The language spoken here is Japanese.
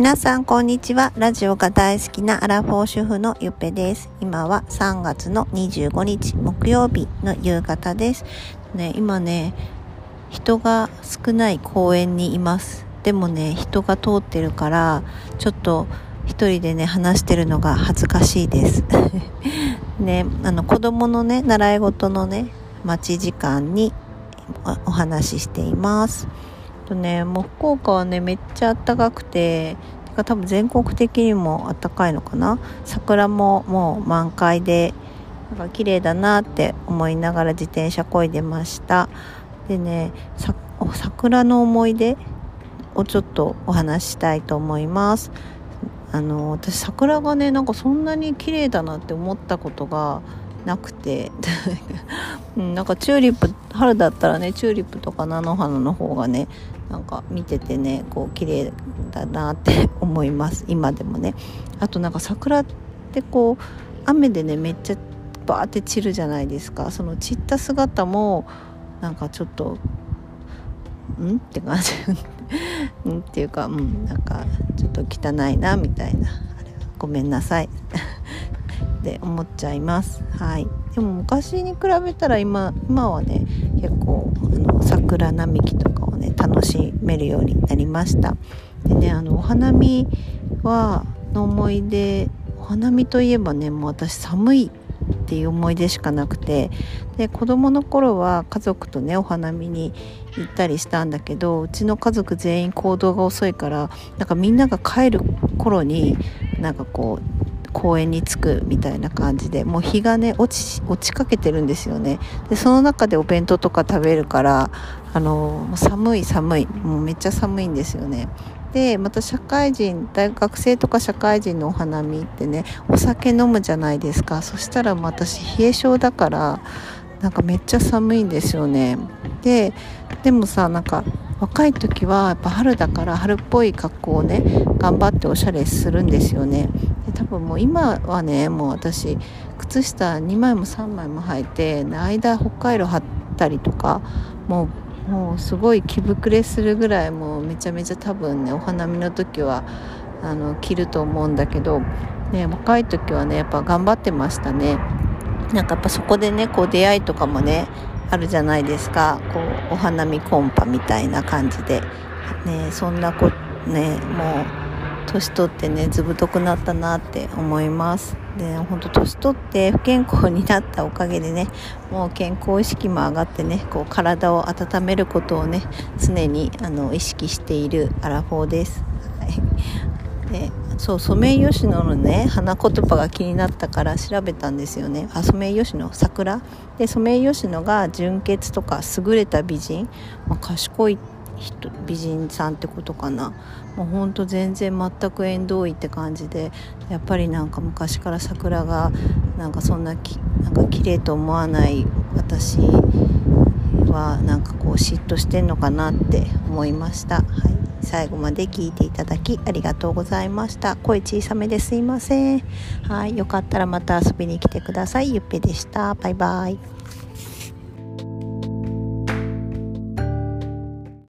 皆さんこんにちは。ラジオが大好きなアラフォー主婦のゆっぺです。今は3月の25日木曜日の夕方です。ね今ね人が少ない公園にいます。でもね人が通ってるからちょっと一人でね話してるのが恥ずかしいです。ねあの子供のね習い事のね待ち時間にお話ししています。とねもう福岡はねめっちゃ暖かくててか多分全国的にも暖かいのかな。桜ももう満開でなんか綺麗だなって思いながら自転車こいでました。でね桜の思い出をちょっとお話ししたいと思います。あの私桜がねなんかそんなに綺麗だなって思ったことがなくて、なんかチューリップ春だったらねチューリップとか菜の花の方がねなんか見ててねこう綺麗だなって思います。今でもね。あとなんか桜ってこう雨でねめっちゃバーって散るじゃないですか。その散った姿もなんかちょっとん？って感じ。んっていうかうんなんかちょっと汚いなみたいな。ごめんなさい。って思っちゃいます。はい。でも昔に比べたら今今はね結構あの桜並木とかをね楽しめるようになりました。でねあのお花見はの思い出お花見といえばねもう私寒いっていう思い出しかなくてで子供の頃は家族とねお花見に行ったりしたんだけどうちの家族全員行動が遅いからなんかみんなが帰る頃になんかこう公園に着くみたいな感じでもう日がね落ち落ちかけてるんですよね。でその中でお弁当とか食べるからあの寒い寒いもうめっちゃ寒いんですよね。でまた社会人大学生とか社会人のお花見ってねお酒飲むじゃないですか。そしたら私冷え性だからなんかめっちゃ寒いんですよね。ででもさなんか若い時はやっぱ春だから春っぽい格好をね頑張っておしゃれするんですよね。で多分もう今はねもう私靴下2枚も3枚も履いて間北海道張ったりとかもうもうすごい着膨れするぐらいもうめちゃめちゃ多分ねお花見の時はあの着ると思うんだけど、ね、若い時はねやっぱ頑張ってましたね。なんかやっぱそこでねこう出会いとかもねあるじゃないですか。こうお花見コンパみたいな感じで、ね、そんなこねもう年取ってねずぶとくなったなって思います。で本当年取って不健康になったおかげでねもう健康意識も上がってねこう体を温めることをね常にあの意識しているアラフォーです、はい、でそうソメイヨシノのね花言葉が気になったから調べたんですよね。あソメイヨシノ？桜？でソメイヨシノが純潔とか優れた美人、まあ、賢い人美人さんってことかな。もうほんと全然全く縁遠いって感じでやっぱりなんか昔から桜がなんかそんなきなんか綺麗と思わない私はなんかこう嫉妬してんのかなって思いました。はい。最後まで聞いていただきありがとうございました。声小さめですいません。はいよかったらまた遊びに来てください。ゆっぺでした。バイバイ。